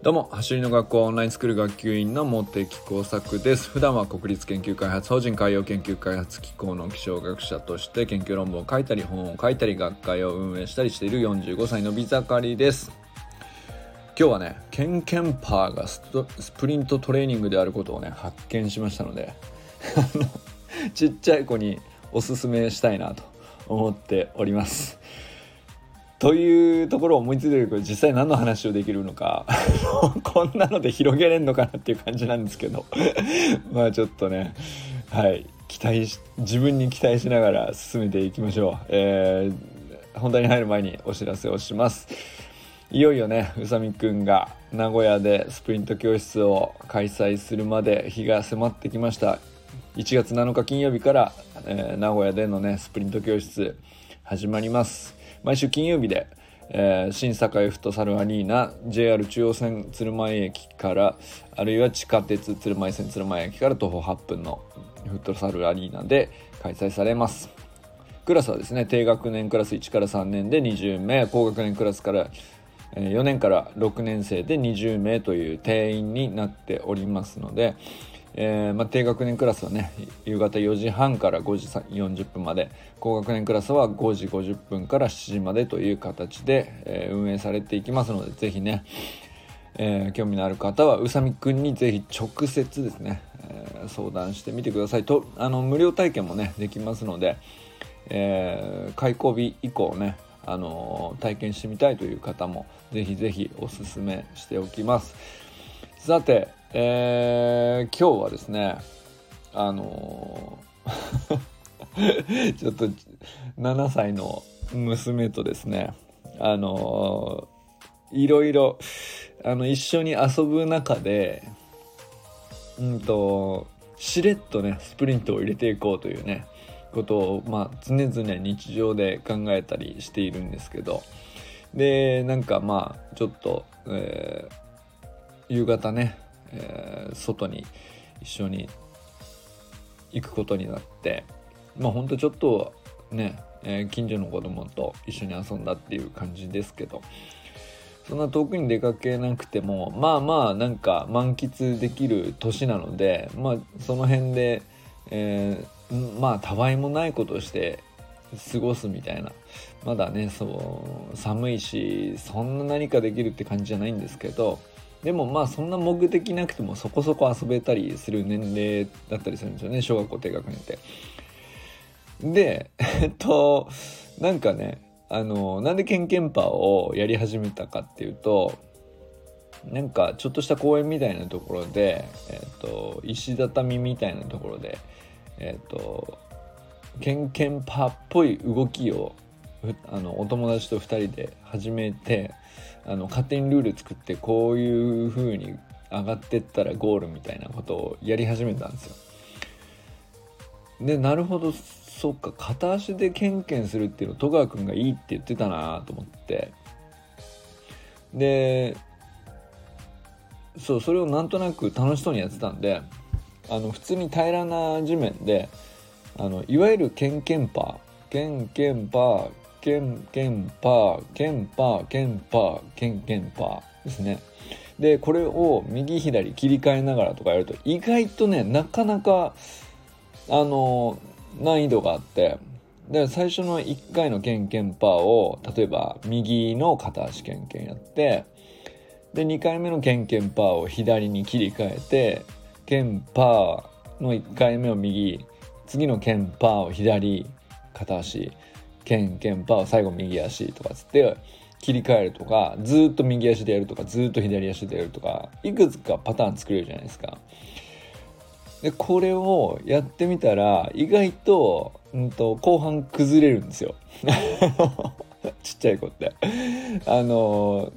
どうも走りの学校オンラインスクール学級委員の茂木耕作です。普段は国立研究開発法人海洋研究開発機構の気象学者として研究論文を書いたり本を書いたり学会を運営したりしている45歳の美盛りです。今日はねケンケンパーがスプリントトレーニングであることをね発見しましたのでちっちゃい子におすすめしたいなと思っております。というところを思いついてるけど実際何の話をできるのか こんなので広げれんのかなっていう感じなんですけど まあちょっとねはい期待し自分に期待しながら進めていきましょう、えー、本題に入る前にお知らせをします。いよいよね宇佐美くんが名古屋でスプリント教室を開催するまで日が迫ってきました。1月7日金曜日から、えー、名古屋でのねスプリント教室始まります。毎週金曜日で、えー、新栄フットサルアリーナ JR 中央線鶴舞駅からあるいは地下鉄鶴舞線鶴舞駅から徒歩8分のフットサルアリーナで開催されます。クラスはですね低学年クラス1から3年で20名高学年クラスから4年から6年生で20名という定員になっておりますので、えー、まあ、低学年クラスはね夕方4時半から5時40分まで高学年クラスは5時50分から7時までという形で、えー、運営されていきますので是非ね、えー、興味のある方は宇佐美くんに是非直接ですね、え相談してみてくださいとあの無料体験もねできますので、え開講日以降ねあの体験してみたいという方もぜひぜひおすすめしておきます。さてえー、今日はですねあのー、ちょっと7歳の娘とですねあのー、いろいろあの一緒に遊ぶ中でうんとしれっとねスプリントを入れていこうというねことを、まあ、常々日常で考えたりしているんですけどでなんかまあちょっと、えー、夕方ねえー、外に一緒に行くことになってまあほんとちょっとね、えー、近所の子供と一緒に遊んだっていう感じですけどそんな遠くに出かけなくてもまあまあなんか満喫できる年なのでまあその辺で、えー、まあたわいもないことして過ごすみたいなまだねそう寒いしそんな何かできるって感じじゃないんですけどでもまあそんな目的なくてもそこそこ遊べたりする年齢だったりするんですよね小学校低学年って。でえっとなんかねあのなんでケンケンパーをやり始めたかっていうとなんかちょっとした公園みたいなところで、えっと、石畳みたいなところでえっとケンケンパーっぽい動きをあのお友達と2人で始めてあの勝手にルール作ってこういう風に上がってったらゴールみたいなことをやり始めたんですよ。でなるほどそっか片足でケンケンするっていうの戸川君がいいって言ってたなと思ってでそうそれをなんとなく楽しそうにやってたんであの普通に平らな地面であのいわゆるケンケンパーケンケンパーケンケンパーケンパーケンパーケンケンパーですね。でこれを右左切り替えながらとかやると意外とねなかなかあの難易度があってで最初の1回のケンケンパーを例えば右の片足ケンケンやってで2回目のケンケンパーを左に切り替えてケンパーの1回目を右次のケンパーを左片足ケンケンパー最後右足とかつって切り替えるとかずっと右足でやるとかずっと左足でやるとかいくつかパターン作れるじゃないですか。でこれをやってみたら意外と,、うんと、後半崩れるんですよ。ちっちゃい子って。あの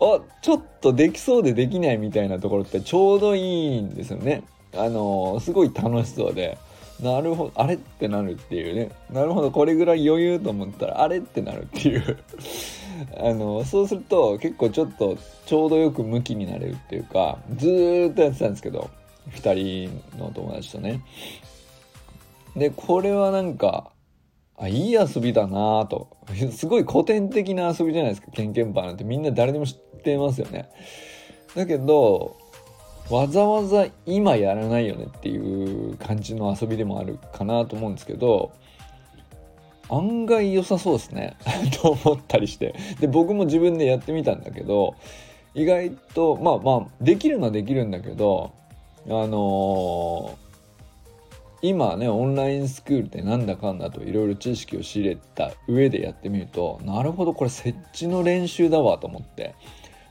あちょっとできそうでできないみたいなところってちょうどいいんですよね。あのすごい楽しそうで。なるほどあれってなるっていうね。なるほどこれぐらい余裕と思ったらあれってなるっていう。あのそうすると結構ちょっとちょうどよく向きになれるっていうかずーっとやってたんですけど2人の友達とね。でこれはなんかあいい遊びだなぁと。すごい古典的な遊びじゃないですか。ケンケンパーなんてみんな誰でも知ってますよね。だけどわざわざ今やらないよねっていう感じの遊びでもあるかなと思うんですけど案外良さそうですね。と思ったりして。で僕も自分でやってみたんだけど意外とまあまあできるのはできるんだけどあのー今ねオンラインスクールってなんだかんだといろいろ知識を仕入れた上でやってみるとなるほどこれ設置の練習だわと思って。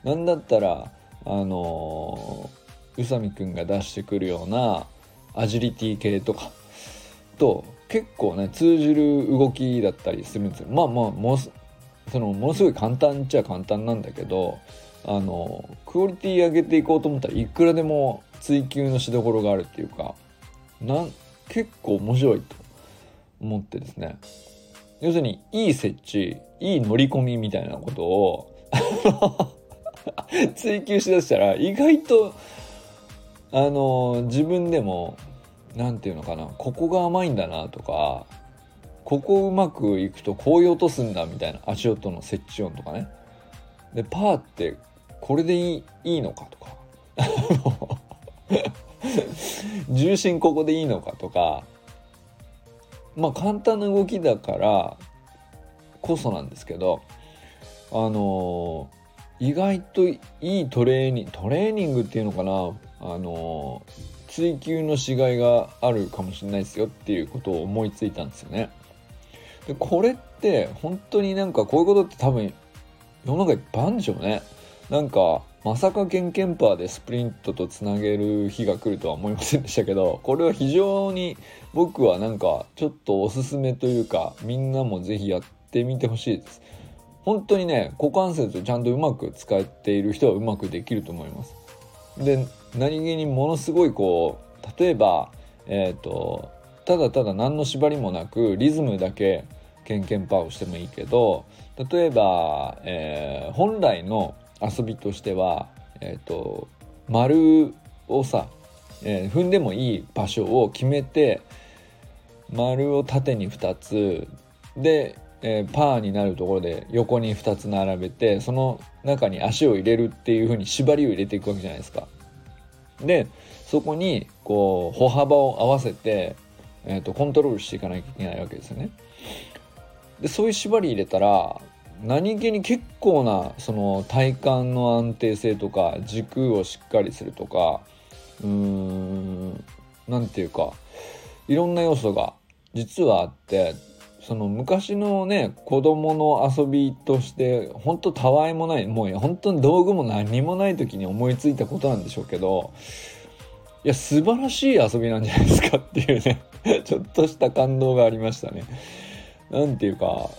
なんだったらあのー、宇佐美くんが出してくるようなアジリティ系とかと結構ね通じる動きだったりするんですよ。まあまあもそのものすごい簡単っちゃ簡単なんだけどあのクオリティ上げていこうと思ったらいくらでも追求のしどころがあるっていうかなん結構面白いと思ってですね。要するにいい設置いい乗り込みみたいなことを 追求しだしたら意外とあの自分でも何て言うのかなここが甘いんだなとかここうまくいくとこういう音すんだみたいな足音の設置音とかね。でパーってこれでいいいいのかとか。重心ここでいいのかとか。まあ簡単な動きだからこそなんですけどあのー、意外といいトレーニングトレーニングっていうのかな。あの、追求のしがいがあるかもしれないですよっていうことを思いついたんですよね。でこれって本当になんかこういうことって多分世の中いっぱいあるんでしょうね。なんかまさかケンケンパーでスプリントとつなげる日が来るとは思いませんでしたけどこれは非常に僕はなんかちょっとおすすめというかみんなも是非やってみてほしいです本当にね股関節をちゃんとうまく使っている人はうまくできると思いますで何気にものすごいこう例えばえっ、ー、とただただ何の縛りもなくリズムだけケンケンパーをしてもいいけど例えば、えー、本来の遊びとしては、えーと、丸をさ、えー、踏んでもいい場所を決めて丸を縦に2つで、えー、パーになるところで横に2つ並べてその中に足を入れるっていう風に縛りを入れていくわけじゃないですか。でそこにこう歩幅を合わせて、えーとコントロールしていかなきゃいけないわけですよね。でそういう縛り入れたら何気に結構なその体幹の安定性とか軸をしっかりするとかうーん何て言うかいろんな要素が実はあってその昔のね子供の遊びとしてほんとたわいもないもう本当に道具も何もない時に思いついたことなんでしょうけどいや素晴らしい遊びなんじゃないですかっていうね ちょっとした感動がありましたね。なんていうか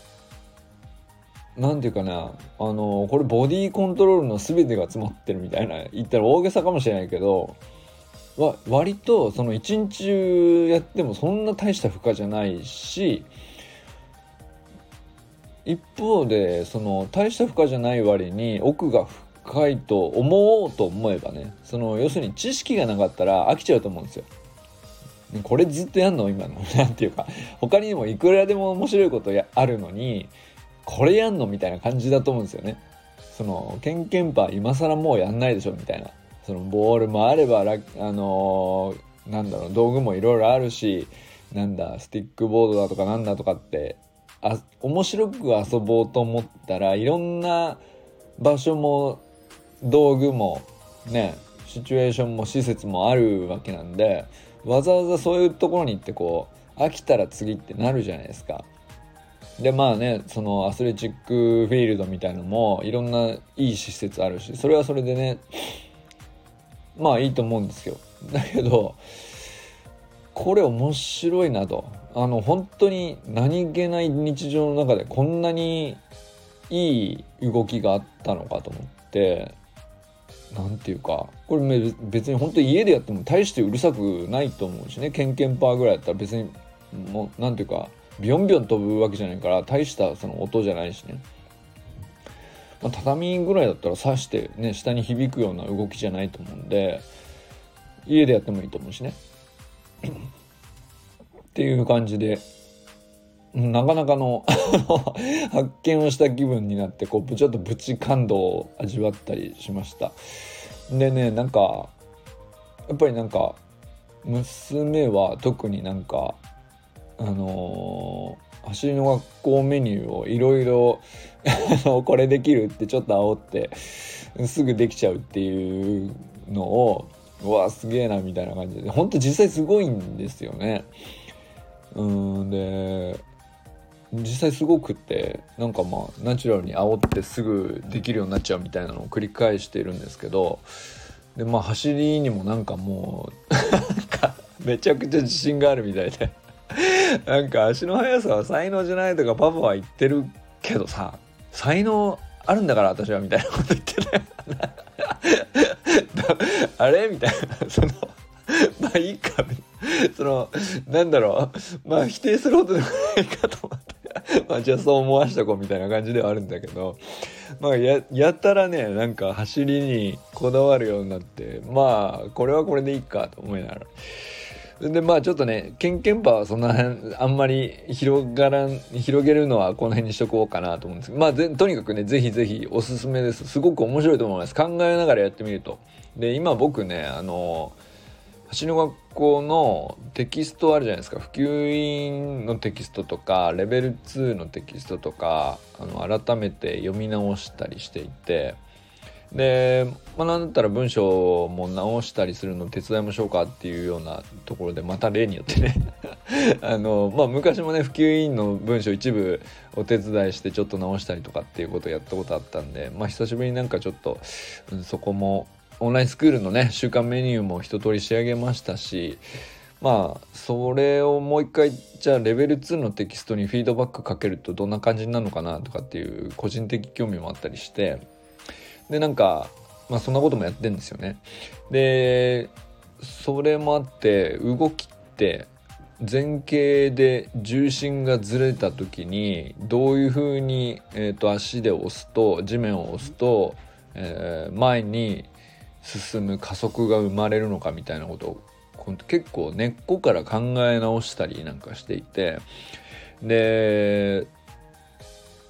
なんていうかなあのこれボディコントロールの全てが詰まってるみたいな言ったら大げさかもしれないけど割とその一日中やってもそんな大した負荷じゃないし一方でその大した負荷じゃない割に奥が深いと思おうと思えばねその要するに知識がなかったら飽きちゃうと思うんですよ。これずっとやんの？今の なんていうか他にもいくらでも面白いことやあるのにこれやんの？みたいな感じだと思うんですよね。そのケンケンパー今更もうやんないでしょ？みたいな。そのボールもあればあのー、なんだろう道具もいろいろあるしなんだスティックボードだとかなんだとかってあ面白く遊ぼうと思ったらいろんな場所も道具もねシチュエーションも施設もあるわけなんでわざわざそういうところに行ってこう飽きたら次ってなるじゃないですか。でまあねそのアスレチックフィールドみたいのもいろんないい施設あるしそれはそれでねまあいいと思うんですよだけどこれ面白いなと。あの本当に何気ない日常の中でこんなにいい動きがあったのかと思って何て言うかこれ別に本当に家でやっても大してうるさくないと思うしね。ケンケンパーぐらいやったら別にもう何て言うかビョンビョン飛ぶわけじゃないから大したその音じゃないしね、まあ、畳ぐらいだったら刺してね下に響くような動きじゃないと思うんで家でやってもいいと思うしね。っていう感じでなかなかの 発見をした気分になってこうちょっとプチ感動を味わったりしました。でねなんかやっぱりなんか娘は特になんかあのー、走りの学校メニューをいろいろ これできるってちょっと煽ってすぐできちゃうっていうのをうわすげえなみたいな感じで。ほんと実際すごいんですよね。うんで実際すごくってなんかまあナチュラルに煽ってすぐできるようになっちゃうみたいなのを繰り返しているんですけどでまあ走りにもなんかもうめちゃくちゃ自信があるみたいで。なんか足の速さは才能じゃないとかパパは言ってるけどさ才能あるんだから私はみたいなこと言ってたよあれ？みたいな。そのまあいいかそのなんだろう。まあ否定するほどでもないかと思って。まあじゃあそう思わしたこうみたいな感じではあるんだけど。まあややたらねなんか走りにこだわるようになって。まあこれはこれでいいかと思いながら。でまあちょっとねケンケンパはそんなあんまり広がらん広げるのはこの辺にしとこうかなと思うんですけど。まあとにかくね是非是非おすすめです。すごく面白いと思います。考えながらやってみると。で今僕ねあの橋の学校のテキストあるじゃないですか。普及委員のテキストとかレベル2のテキストとかあの改めて読み直したりしていて。で、まあ、なんだったら文章も直したりするの手伝いましょうかっていうようなところでまた例によってね。あの、まあ、昔もね普及委員の文章一部お手伝いしてちょっと直したりとかっていうことをやったことあったんで、まあ、久しぶりになんかちょっと、うん、そこもオンラインスクールのね週間メニューも一通り仕上げましたしまあそれをもう一回じゃあレベル2のテキストにフィードバックかけるとどんな感じになるのかなとかっていう個人的興味もあったりしてでなんかまあそんなこともやってんですよね。でそれもあって動きって前傾で重心がずれた時にどういうふうに、えーと、足で押すと地面を押すと、えー、前に進む加速が生まれるのかみたいなことを結構根っこから考え直したりなんかしていてで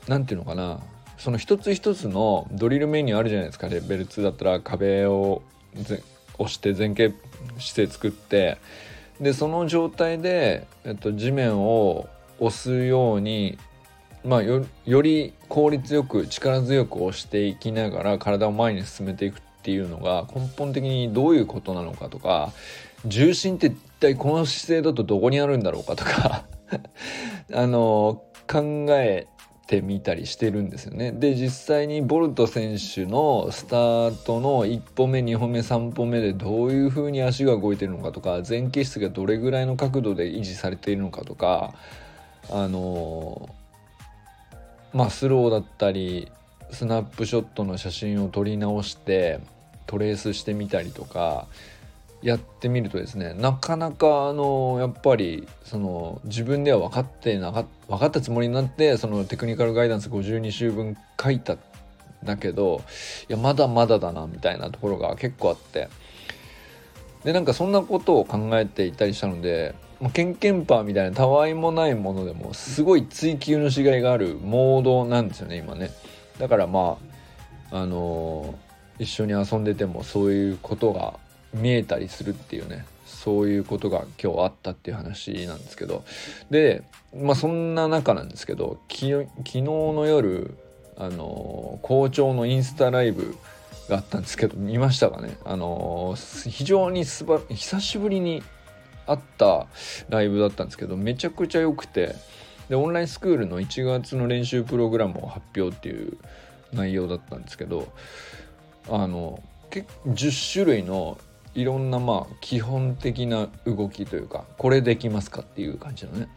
何て言うのかな。その一つ一つのドリルメニューあるじゃないですか。レベル2だったら壁を押して前傾姿勢作ってでその状態で、えっと、地面を押すようにまあより効率よく力強く押していきながら体を前に進めていくっていうのが根本的にどういうことなのかとか重心って一体この姿勢だとどこにあるんだろうかとか あの考えてみたりしてるんですよね。で実際にボルト選手のスタートの1歩目2歩目3歩目でどういう風に足が動いてるのかとか前傾質がどれぐらいの角度で維持されているのかとかあのまあスローだったりスナップショットの写真を撮り直してトレースしてみたりとかやってみるとですねなかなかあのやっぱりその自分では分かってなか分かったつもりになってそのテクニカルガイダンス52週分書いたんだけどいやまだまだだなみたいなところが結構あって。でなんかそんなことを考えていたりしたのでケンケンパーみたいなたわいもないものでもすごい追求のしがいがあるモードなんですよね今ね。だからまああの、一緒に遊んでてもそういうことが見えたりするっていうね。そういうことが今日あったっていう話なんですけど。でまあそんな中なんですけど昨日の夜あの校長のインスタライブがあったんですけど見ましたかね？あの非常にすば久しぶりに会ったライブだったんですけどめちゃくちゃ良くてでオンラインスクールの1月の練習プログラムを発表っていう内容だったんですけどあの10種類のいろんなまあ基本的な動きというかこれできますかっていう感じのね。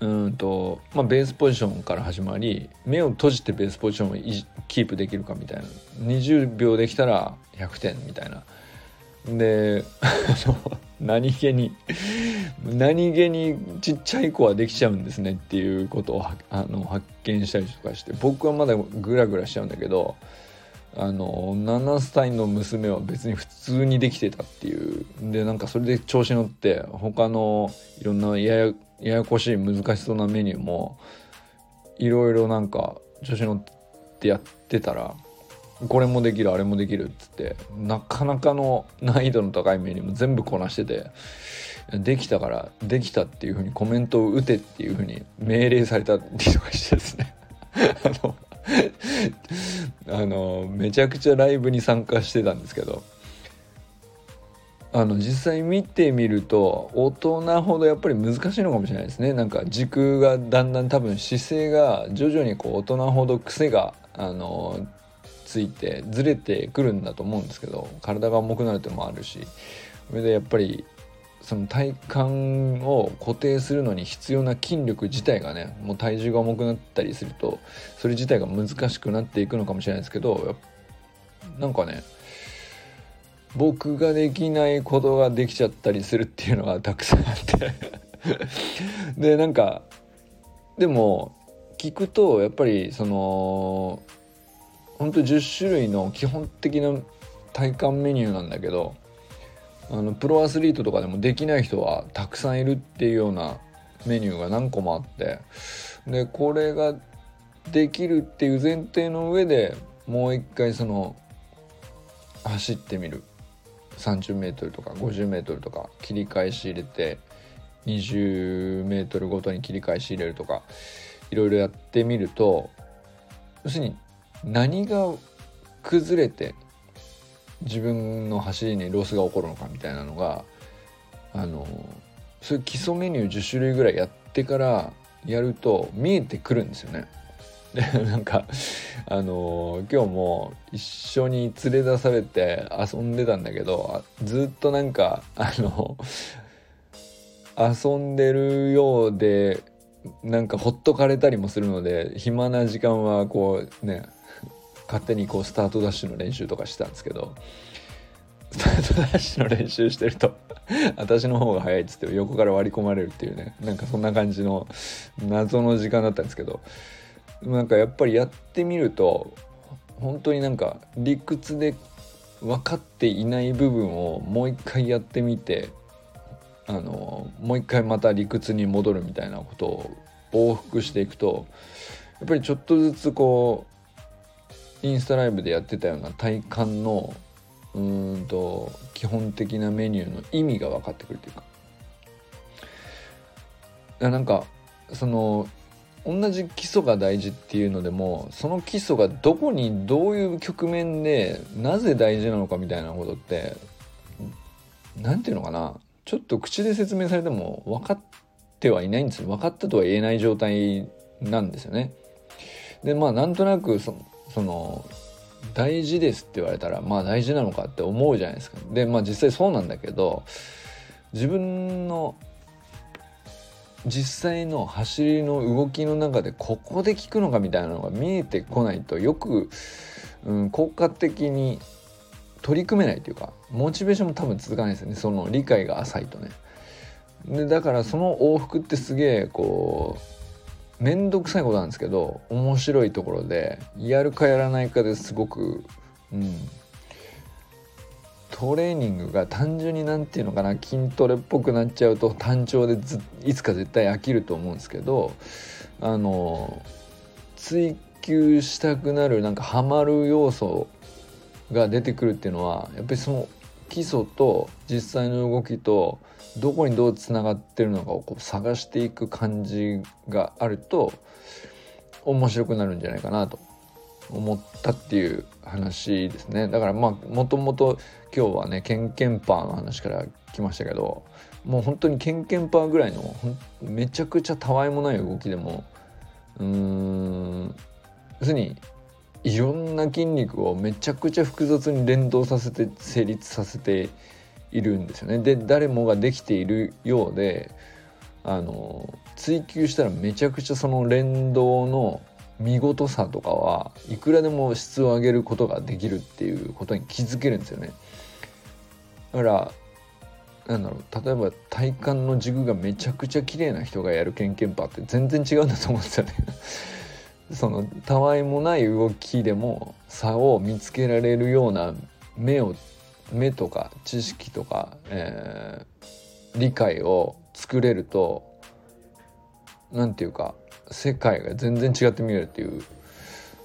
うんとまあベースポジションから始まり目を閉じてベースポジションをキープできるかみたいな。20秒できたら100点みたいな。で何気に何気にちっちゃい子はできちゃうんですねっていうことをあの発見したりとかして僕はまだグラグラしちゃうんだけどあの7歳の娘は別に普通にできてたっていう。でなんかそれで調子乗って他のいろんなややややこしい難しそうなメニューもいろいろなんか調子乗ってやってたらこれもできるあれもできるっつってなかなかの難易度の高いメニューも全部こなしててできたからできたっていうふうにコメントを打てっていうふうに命令されたりとかしてですね。あの あのめちゃくちゃライブに参加してたんですけどあの実際見てみると大人ほどやっぱり難しいのかもしれないですね。なんか軸がだんだん多分姿勢が徐々にこう大人ほど癖があのついてずれてくるんだと思うんですけど体が重くなるってもあるしそれでやっぱりその体幹を固定するのに必要な筋力自体がねもう体重が重くなったりするとそれ自体が難しくなっていくのかもしれないですけどなんかね僕ができないことができちゃったりするっていうのがたくさんあって。でなんかでも聞くとやっぱりそのほんと10種類の基本的な体幹メニューなんだけどあのプロアスリートとかでもできない人はたくさんいるっていうようなメニューが何個もあって。でこれができるっていう前提の上でもう一回その走ってみる。30m とか 50m とか切り返し入れて 20m ごとに切り返し入れるとかいろいろやってみると要するに何が崩れて自分の走りにロスが起こるのかみたいなのがあのそういう基礎メニュー10種類ぐらいやってからやると見えてくるんですよね。でなんかあの今日も一緒に連れ出されて遊んでたんだけどずっとなんかあの遊んでるようでなんかほっとかれたりもするので暇な時間はこうね勝手にこうスタートダッシュの練習とかしてたんですけどスタートダッシュの練習してると 私の方が早いっつって横から割り込まれるっていうねなんかそんな感じの謎の時間だったんですけどなんかやっぱりやってみると本当になんか理屈で分かっていない部分をもう一回やってみてあのもう一回また理屈に戻るみたいなことを往復していくとやっぱりちょっとずつこうインスタライブでやってたような体幹のうんと基本的なメニューの意味が分かってくるというか。なんかその同じ基礎が大事っていうのでもその基礎がどこにどういう局面でなぜ大事なのかみたいなことって何て言うのかな。ちょっと口で説明されても分かってはいないんですよ。分かったとは言えない状態なんですよね。でまあなんとなくそその大事ですって言われたらまあ大事なのかって思うじゃないですか。でまあ実際そうなんだけど自分の実際の走りの動きの中でここで効くのかみたいなのが見えてこないとよく、うん、効果的に取り組めないというかモチベーションも多分続かないですよねその理解が浅いとね。でだからその往復ってすげえこう面倒くさいことなんですけど面白いところでやるかやらないかですごく、うん、トレーニングが単純に何て言うのかな筋トレっぽくなっちゃうと単調でいつか絶対飽きると思うんですけどあの追求したくなるなんかハマる要素が出てくるっていうのはやっぱりその基礎と実際の動きとどこにどうつながってるのかをこう探していく感じがあると面白くなるんじゃないかなと。思ったっていう話ですね。だからまあもともと今日はねケンケンパーの話から来ましたけどもう本当にケンケンパーぐらいのめちゃくちゃたわいもない動きでもうーん要するにいろんな筋肉をめちゃくちゃ複雑に連動させて成立させているんですよね。で誰もができているようであの追求したらめちゃくちゃその連動の見事さとかはいくらでも質を上げることができるっていうことに気づけるんですよね。だからなんだろう例えば体幹の軸がめちゃくちゃ綺麗な人がやるケンケンパって全然違うんだと思うんですよね。そのたわいもない動きでも差を見つけられるような目を目とか知識とか、えー、理解を作れると何て言うか世界が全然違って見えるっていう。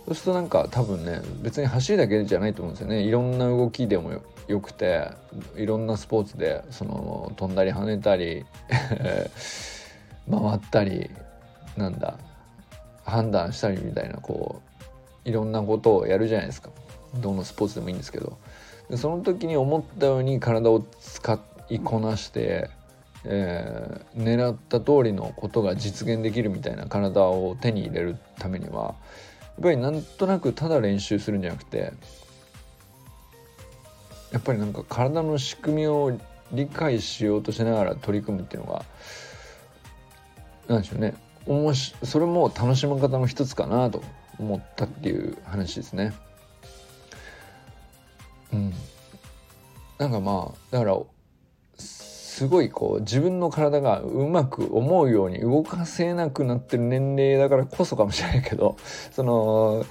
そうするとなんか多分ね別に走りだけじゃないと思うんですよね。いろんな動きでもよくていろんなスポーツでその飛んだり跳ねたり 回ったりなんだ判断したりみたいなこういろんなことをやるじゃないですか。どのスポーツでもいいんですけど。でその時に思ったように体を使いこなして、えー、狙った通りのことが実現できるみたいな体を手に入れるためにはやっぱりなんとなくただ練習するんじゃなくてやっぱりなんか体の仕組みを理解しようとしながら取り組むっていうのが何でしょうね。おもしそれも楽しみ方の一つかなと思ったっていう話ですね。うん、なんかまあだからすごいこう自分の体がうまく思うように動かせなくなってる年齢だからこそかもしれないけど その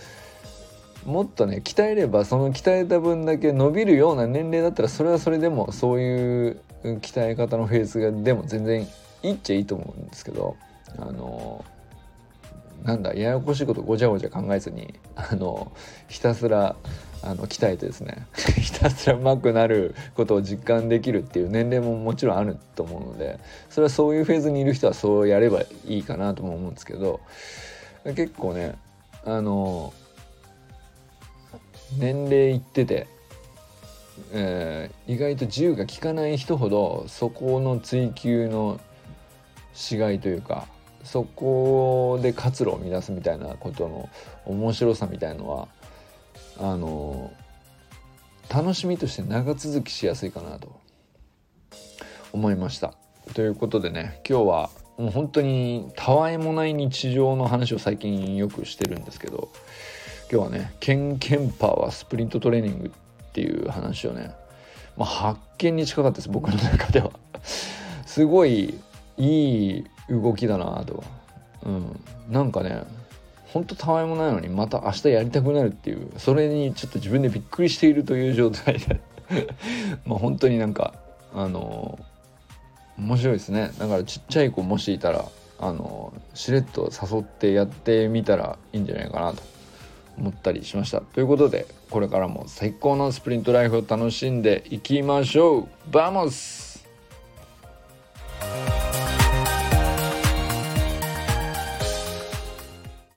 もっとね鍛えればその鍛えた分だけ伸びるような年齢だったらそれはそれでもそういう鍛え方のフェーズがでも全然いいっちゃいいと思うんですけどあのなんだややこしいことごちゃごちゃ考えずにあのひたすらあの鍛えてですね ひたすらうまくなることを実感できるっていう年齢ももちろんあると思うのでそれはそういうフェーズにいる人はそうやればいいかなとも思うんですけど結構ねあの年齢いってて、えー、意外と自由が利かない人ほどそこの追求のしがいというかそこで活路を乱すみたいなことの面白さみたいのはあの楽しみとして長続きしやすいかなと思いました。ということでね今日はもう本当にたわいもない日常の話を最近よくしてるんですけど今日はねケンケンパワースプリントトレーニングっていう話をね、まあ、発見に近かったです僕の中ではすごいいい動きだなと、うん、なんかねほんとたわいもないのにまた明日やりたくなるっていうそれにちょっと自分でびっくりしているという状態で。まあ本当になんかあの面白いですね。だからちっちゃい子もしいたらあのしれっと誘ってやってみたらいいんじゃないかなと。思ったりしました。ということでこれからも最高のスプリントライフを楽しんでいきましょう。 Vamos!